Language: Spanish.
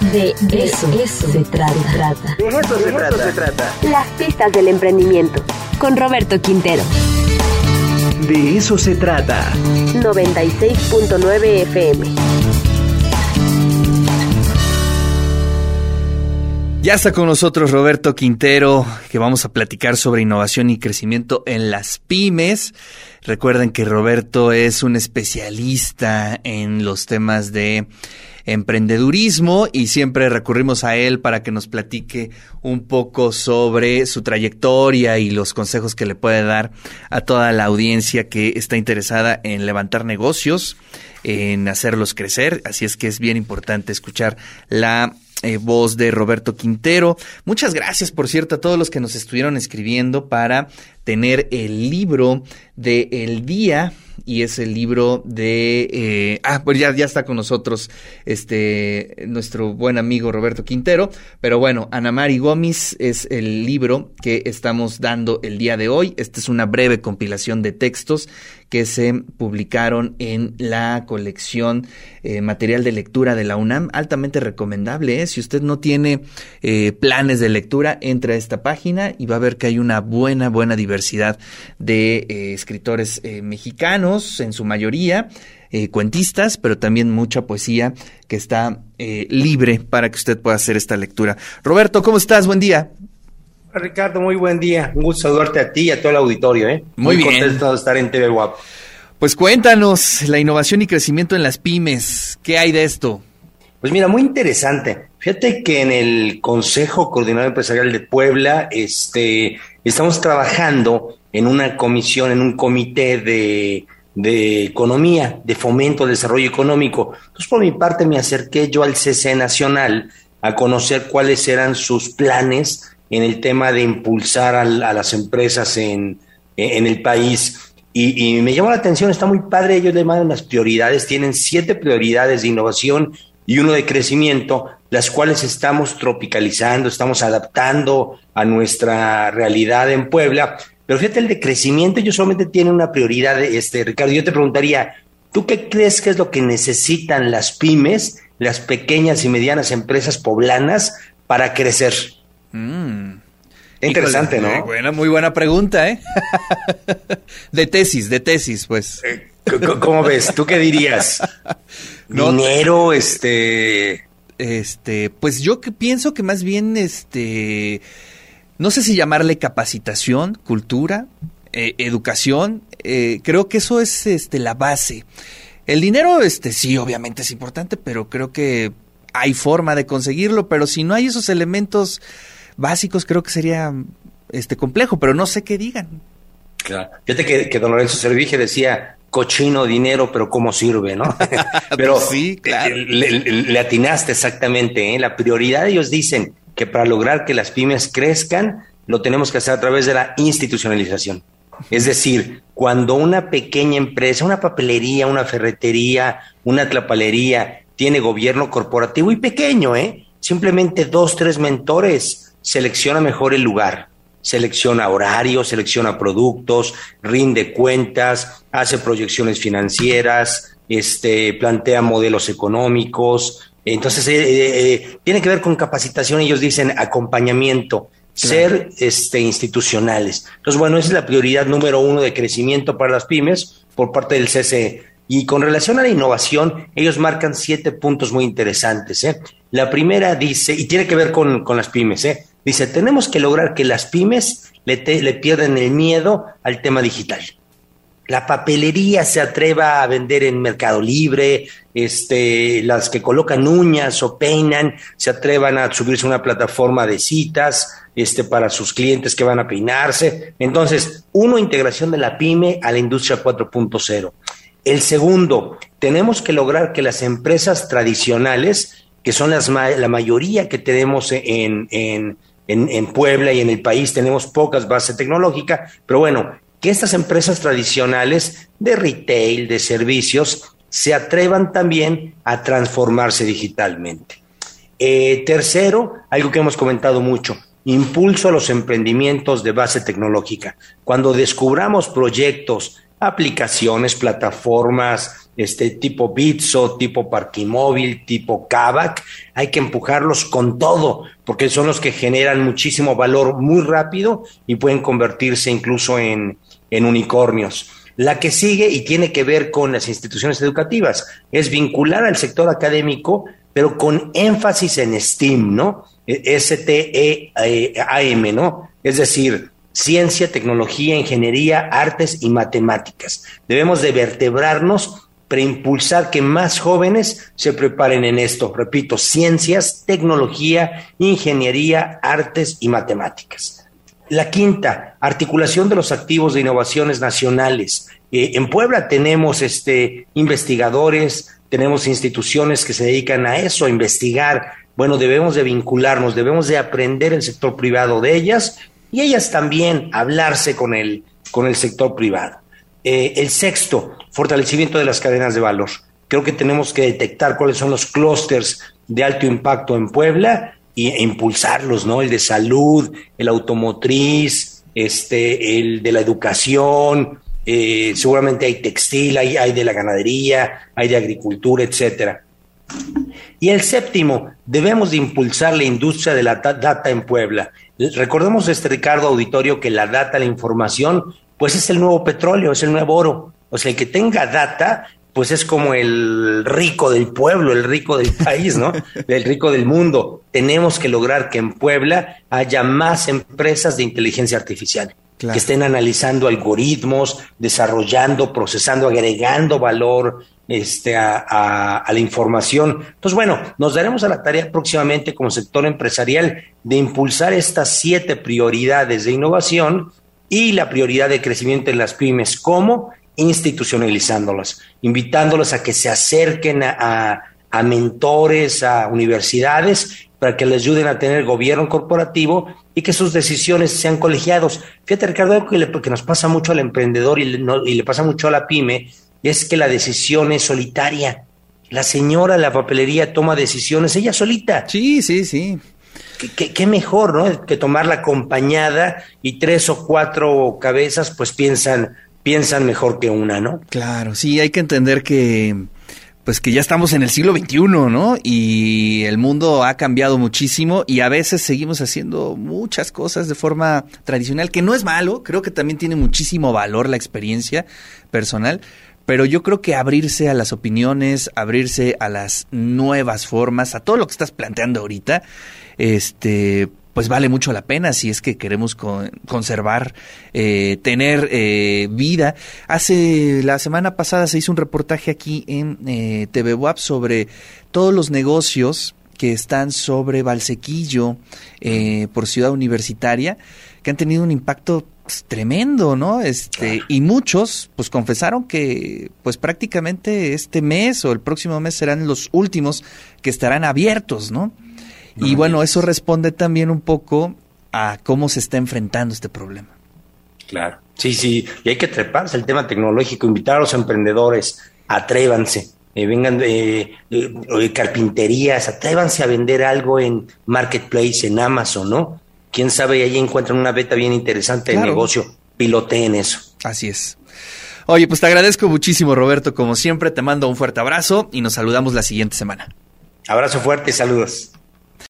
De eso, eso se trata. De eso, se, trata. se trata. Las pistas del emprendimiento. Con Roberto Quintero. De eso se trata. 96.9 FM. Ya está con nosotros Roberto Quintero, que vamos a platicar sobre innovación y crecimiento en las pymes. Recuerden que Roberto es un especialista en los temas de emprendedurismo y siempre recurrimos a él para que nos platique un poco sobre su trayectoria y los consejos que le puede dar a toda la audiencia que está interesada en levantar negocios, en hacerlos crecer. Así es que es bien importante escuchar la eh, voz de Roberto Quintero. Muchas gracias, por cierto, a todos los que nos estuvieron escribiendo para tener el libro de El Día y es el libro de eh, ah pues ya, ya está con nosotros este nuestro buen amigo Roberto Quintero pero bueno Ana Mari Gómez es el libro que estamos dando el día de hoy esta es una breve compilación de textos que se publicaron en la colección eh, material de lectura de la UNAM altamente recomendable ¿eh? si usted no tiene planes de lectura entre a esta página y va a ver que hay una buena buena diversidad de eh, escritores mexicanos en su mayoría, eh, cuentistas, pero también mucha poesía que está eh, libre para que usted pueda hacer esta lectura. Roberto, ¿cómo estás? Buen día. Ricardo, muy buen día. Un gusto saludarte a ti y a todo el auditorio. ¿eh? Muy, bien. contento de estar en TV WAP. Pues cuéntanos la innovación y crecimiento en las pymes. ¿Qué hay de esto? Pues mira, muy interesante. Fíjate que en el Consejo Coordinador Empresarial de Puebla este, estamos trabajando en una comisión, en un comité de de economía, de fomento desarrollo económico. Entonces, por mi parte, me acerqué yo al CC Nacional a conocer cuáles eran sus planes en el tema de impulsar a, las empresas en, en el país. Y, me llamó la atención, está muy padre, ellos le mandan las prioridades, tienen siete prioridades de innovación y uno de crecimiento, las cuales estamos tropicalizando, estamos adaptando a nuestra realidad en Puebla pero fíjate, el de crecimiento yo solamente tiene una prioridad, este, Ricardo. Yo te preguntaría, ¿tú qué crees que es lo que necesitan las pymes, las pequeñas y medianas empresas poblanas para crecer? Mm. Interesante, ¿no? Buena, muy buena pregunta, ¿eh? de tesis, de tesis, pues. Eh, ¿Cómo ves? ¿Tú qué dirías? Dinero, este... Este, pues yo que pienso que más bien, este no sé si llamarle capacitación, cultura, eh, educación, eh, creo que eso es este, la base. El dinero, este, sí, obviamente es importante, pero creo que hay forma de conseguirlo, pero si no hay esos elementos básicos, creo que sería este complejo, pero no sé qué digan. Claro. Fíjate que, que don Lorenzo Servige decía cochino dinero, pero cómo sirve, ¿no? pero sí, claro. Le, le, atinaste exactamente, ¿eh? La prioridad ellos dicen, que para lograr que las pymes crezcan, lo tenemos que hacer a través de la institucionalización. Es decir, cuando una pequeña empresa, una papelería, una ferretería, una tlapalería, tiene gobierno corporativo y pequeño, ¿eh? Simplemente dos, tres mentores, selecciona mejor el lugar, selecciona horarios, selecciona productos, rinde cuentas, hace proyecciones financieras, este, plantea modelos económicos, entonces, eh, eh, eh, tiene que ver con capacitación, ellos dicen acompañamiento, ser este, institucionales. Entonces, bueno, esa es la prioridad número uno de crecimiento para las pymes por parte del CCE. Y con relación a la innovación, ellos marcan siete puntos muy interesantes. La primera dice, y tiene que ver con, las pymes, dice, tenemos que lograr que las pymes le, le pierdan el miedo al tema digital la papelería se atreva a vender en Mercado Libre, este, las que colocan uñas o peinan se atrevan a subirse a una plataforma de citas este, para sus clientes que van a peinarse. Entonces, uno, integración de la pyme a la industria 4.0. El segundo, tenemos que lograr que las empresas tradicionales, que son la mayoría que tenemos en, en, en, en Puebla y en el país, tenemos pocas bases tecnológicas, pero bueno, que estas empresas tradicionales de retail, de servicios, se atrevan también a transformarse digitalmente. Eh, tercero, algo que hemos comentado mucho, impulso a los emprendimientos de base tecnológica. Cuando descubramos proyectos, aplicaciones, plataformas, este tipo Bitso, tipo Parquimóvil, tipo Kavak, hay que empujarlos con todo, porque son los que generan muchísimo valor muy rápido y pueden convertirse incluso en, en unicornios. La que sigue y tiene que ver con las instituciones educativas es vincular al sector académico, pero con énfasis en STEAM, ¿no? S-T-E-A-M, ¿no? Es decir, ciencia, tecnología, ingeniería, artes y matemáticas. Debemos de vertebrarnos para impulsar que más jóvenes se preparen en esto. Repito, ciencias, tecnología, ingeniería, artes y matemáticas. La quinta, articulación de los activos de innovaciones nacionales. Eh, en Puebla tenemos este, investigadores, tenemos instituciones que se dedican a eso, a investigar. Bueno, debemos de vincularnos, debemos de aprender el sector privado de ellas y ellas también hablarse con el, con el sector privado. Eh, el sexto, fortalecimiento de las cadenas de valor. Creo que tenemos que detectar cuáles son los clústeres de alto impacto en Puebla e impulsarlos, ¿no? El de salud, el automotriz, este, el de la educación, eh, seguramente hay textil, hay, de la ganadería, hay de agricultura, etcétera. Y el séptimo, debemos de impulsar la industria de la data en Puebla. Recordemos este Ricardo Auditorio que la data, la información, pues es el nuevo petróleo, es el nuevo oro. O sea, el que tenga data pues es como el rico del pueblo, el rico del país, ¿no? El rico del mundo. Tenemos que lograr que en Puebla haya más empresas de inteligencia artificial. que estén analizando algoritmos, desarrollando, procesando, agregando valor este, a, a, la información. Entonces, bueno, nos daremos a la tarea próximamente como sector empresarial de impulsar estas siete prioridades de innovación y la prioridad de crecimiento en las pymes. ¿Cómo? institucionalizándolas, invitándolas a que se acerquen a, mentores, a universidades, para que les ayuden a tener gobierno corporativo y que sus decisiones sean colegiados. Fíjate, Ricardo, algo que, le, nos pasa mucho al emprendedor y le, y le pasa mucho a la pyme es que la decisión es solitaria. La señora la papelería toma decisiones ella solita. Sí, sí, sí. ¿Qué, mejor, ¿no? Que tomarla acompañada y tres o cuatro cabezas pues piensan, piensan mejor que una, ¿no? Claro, sí, hay que entender que pues que ya estamos en el siglo XXI, ¿no? Y el mundo ha cambiado muchísimo y a veces seguimos haciendo muchas cosas de forma tradicional, que no es malo, creo que también tiene muchísimo valor la experiencia personal, pero yo creo que abrirse a las opiniones, abrirse a las nuevas formas, a todo lo que estás planteando ahorita, este, pues vale mucho la pena si es que queremos conservar, eh, tener eh, vida. Hace la semana pasada se hizo un reportaje aquí en eh, TV WAP sobre todos los negocios que están sobre Valsequillo eh, por Ciudad Universitaria, que han tenido un impacto pues, tremendo, ¿no? Este, y muchos pues confesaron que pues prácticamente este mes o el próximo mes serán los últimos que estarán abiertos, ¿no? y bueno, eso responde también un poco a cómo se está enfrentando este problema. Claro, sí, sí, y hay que treparse el tema tecnológico, invitar a los emprendedores, atrévanse, eh, vengan de, carpinterías, atrévanse a vender algo en Marketplace, en Amazon, ¿no? Quién sabe, ahí encuentran una beta bien interesante de negocio, piloteen eso. Así es. Oye, pues te agradezco muchísimo, Roberto. Como siempre, te mando un fuerte abrazo y nos saludamos la siguiente semana. Abrazo fuerte y saludos.